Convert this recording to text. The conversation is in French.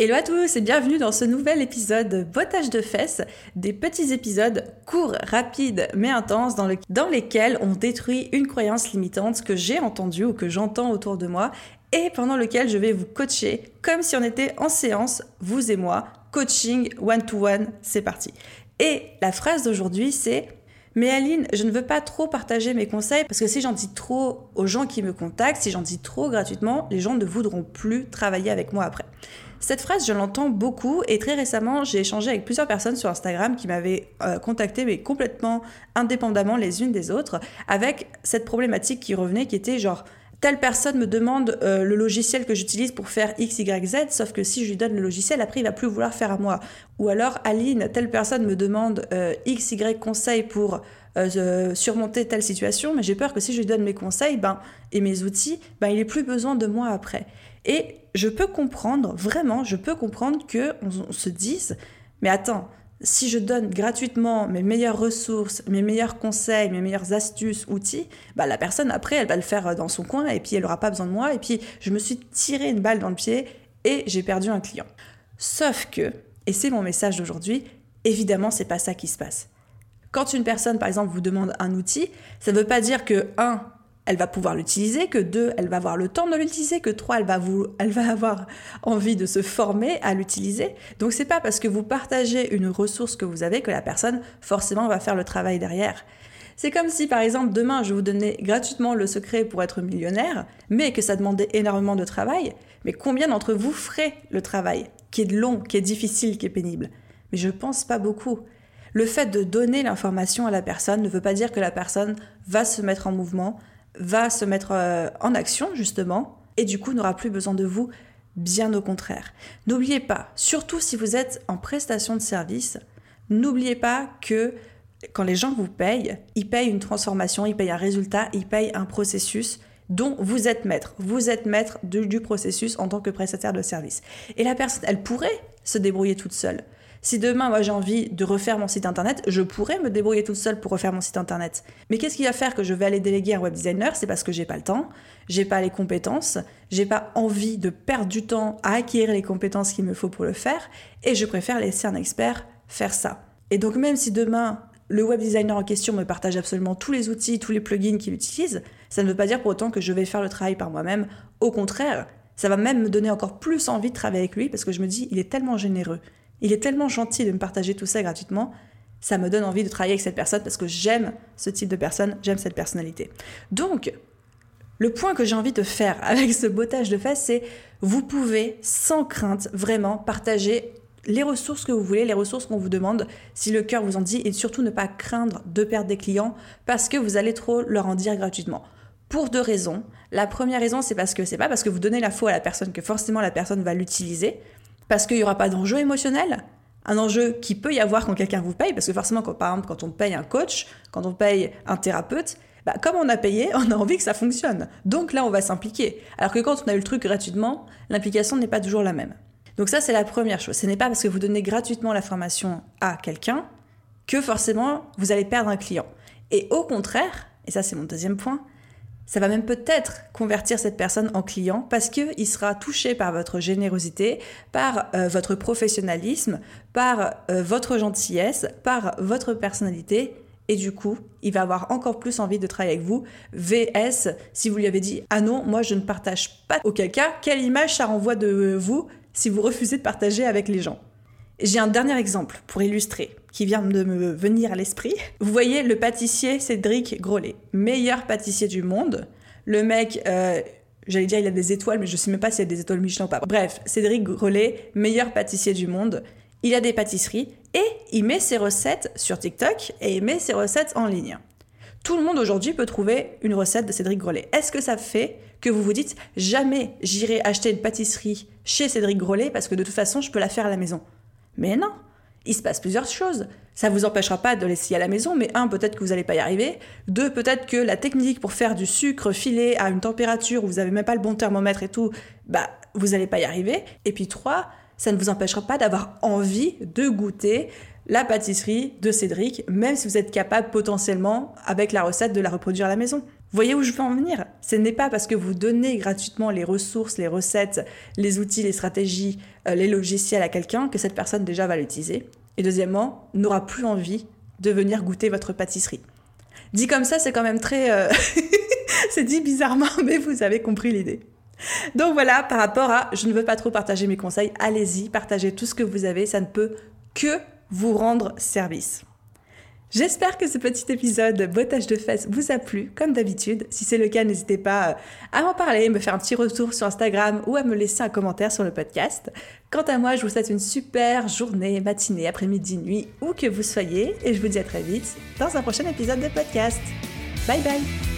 Hello à tous et bienvenue dans ce nouvel épisode Bottage de fesses, des petits épisodes courts, rapides mais intenses dans, dans lesquels on détruit une croyance limitante que j'ai entendue ou que j'entends autour de moi et pendant lequel je vais vous coacher comme si on était en séance, vous et moi, coaching one-to-one, c'est parti. Et la phrase d'aujourd'hui c'est mais Aline, je ne veux pas trop partager mes conseils parce que si j'en dis trop aux gens qui me contactent, si j'en dis trop gratuitement, les gens ne voudront plus travailler avec moi après. Cette phrase, je l'entends beaucoup et très récemment, j'ai échangé avec plusieurs personnes sur Instagram qui m'avaient euh, contacté, mais complètement indépendamment les unes des autres, avec cette problématique qui revenait, qui était genre telle personne me demande euh, le logiciel que j'utilise pour faire X, Y, Z, sauf que si je lui donne le logiciel, après il va plus vouloir faire à moi. Ou alors Aline, telle personne me demande euh, X, Y conseils pour surmonter telle situation, mais j'ai peur que si je lui donne mes conseils ben, et mes outils, ben, il n'ait plus besoin de moi après. Et je peux comprendre, vraiment, je peux comprendre que on, se dise, mais attends, si je donne gratuitement mes meilleures ressources, mes meilleurs conseils, mes meilleures astuces, outils, bah la personne après, elle va le faire dans son coin et puis elle n'aura pas besoin de moi et puis je me suis tiré une balle dans le pied et j'ai perdu un client. Sauf que, et c'est mon message d'aujourd'hui, évidemment, c'est pas ça qui se passe. Quand une personne, par exemple, vous demande un outil, ça ne veut pas dire que, un, elle va pouvoir l'utiliser, que deux, elle va avoir le temps de l'utiliser, que trois, elle va, avoir envie de se former à l'utiliser. Donc c'est pas parce que vous partagez une ressource que vous avez que la personne forcément va faire le travail derrière. C'est comme si par exemple demain je vous donnais gratuitement le secret pour être millionnaire, mais que ça demandait énormément de travail. Mais combien d'entre vous feraient le travail qui est long, qui est difficile, qui est pénible? Mais je pense pas beaucoup. Le fait de donner l'information à la personne ne veut pas dire que la personne va se mettre en mouvement, va se mettre euh, en action justement et du coup n'aura plus besoin de vous, bien au contraire. N'oubliez pas, surtout si vous êtes en prestation de service, n'oubliez pas que quand les gens vous payent, ils payent une transformation, ils payent un résultat, ils payent un processus dont vous êtes maître. Vous êtes maître du processus en tant que prestataire de service. Et la personne, elle pourrait se débrouiller toute seule. Si demain, moi, j'ai envie de refaire mon site internet, je pourrais me débrouiller toute seule pour refaire mon site internet. Mais qu'est-ce qui va faire que je vais aller déléguer un web designer? C'est parce que j'ai pas le temps, j'ai pas les compétences, j'ai pas envie de perdre du temps à acquérir les compétences qu'il me faut pour le faire, et je préfère laisser un expert faire ça. Et donc, même si demain, le web designer en question me partage absolument tous les outils, tous les plugins qu'il utilise, ça ne veut pas dire pour autant que je vais faire le travail par moi-même. Au contraire, ça va même me donner encore plus envie de travailler avec lui parce que je me dis, il est tellement généreux. Il est tellement gentil de me partager tout ça gratuitement, ça me donne envie de travailler avec cette personne parce que j'aime ce type de personne, j'aime cette personnalité. Donc, le point que j'ai envie de faire avec ce bottage de fesses, c'est vous pouvez sans crainte vraiment partager les ressources que vous voulez, les ressources qu'on vous demande, si le cœur vous en dit, et surtout ne pas craindre de perdre des clients parce que vous allez trop leur en dire gratuitement. Pour deux raisons. La première raison, c'est parce que c'est pas parce que vous donnez la faute à la personne que forcément la personne va l'utiliser parce qu'il n'y aura pas d'enjeu émotionnel. Un enjeu qui peut y avoir quand quelqu'un vous paye, parce que forcément, par exemple, quand on paye un coach, quand on paye un thérapeute, bah, comme on a payé, on a envie que ça fonctionne. Donc là, on va s'impliquer. Alors que quand on a eu le truc gratuitement, l'implication n'est pas toujours la même. Donc ça, c'est la première chose. Ce n'est pas parce que vous donnez gratuitement la formation à quelqu'un que forcément vous allez perdre un client. Et au contraire, et ça c'est mon deuxième point, ça va même peut-être convertir cette personne en client parce qu'il sera touché par votre générosité, par euh, votre professionnalisme, par euh, votre gentillesse, par votre personnalité. Et du coup, il va avoir encore plus envie de travailler avec vous. VS, si vous lui avez dit Ah non, moi je ne partage pas. Auquel cas, quelle image ça renvoie de vous si vous refusez de partager avec les gens? J'ai un dernier exemple pour illustrer qui vient de me venir à l'esprit. Vous voyez le pâtissier Cédric Grolet, meilleur pâtissier du monde. Le mec, euh, j'allais dire il a des étoiles, mais je sais même pas s'il y a des étoiles Michelin ou pas. Bref, Cédric Grolet, meilleur pâtissier du monde. Il a des pâtisseries et il met ses recettes sur TikTok et il met ses recettes en ligne. Tout le monde aujourd'hui peut trouver une recette de Cédric Grolet. Est-ce que ça fait que vous vous dites jamais j'irai acheter une pâtisserie chez Cédric Grolet parce que de toute façon je peux la faire à la maison? Mais non, il se passe plusieurs choses. Ça vous empêchera pas de l'essayer à la maison, mais un, peut-être que vous n'allez pas y arriver. Deux, peut-être que la technique pour faire du sucre filé à une température où vous n'avez même pas le bon thermomètre et tout, bah, vous n'allez pas y arriver. Et puis trois, ça ne vous empêchera pas d'avoir envie de goûter la pâtisserie de Cédric, même si vous êtes capable potentiellement, avec la recette, de la reproduire à la maison. Voyez où je veux en venir Ce n'est pas parce que vous donnez gratuitement les ressources, les recettes, les outils, les stratégies, euh, les logiciels à quelqu'un que cette personne déjà va l'utiliser. Et deuxièmement, n'aura plus envie de venir goûter votre pâtisserie. Dit comme ça, c'est quand même très... Euh, c'est dit bizarrement, mais vous avez compris l'idée. Donc voilà, par rapport à je ne veux pas trop partager mes conseils, allez-y, partagez tout ce que vous avez, ça ne peut que vous rendre service. J'espère que ce petit épisode bottage de fesses vous a plu, comme d'habitude. Si c'est le cas, n'hésitez pas euh, à m'en parler, me faire un petit retour sur Instagram ou à me laisser un commentaire sur le podcast. Quant à moi, je vous souhaite une super journée, matinée, après-midi, nuit, où que vous soyez, et je vous dis à très vite dans un prochain épisode de podcast. Bye bye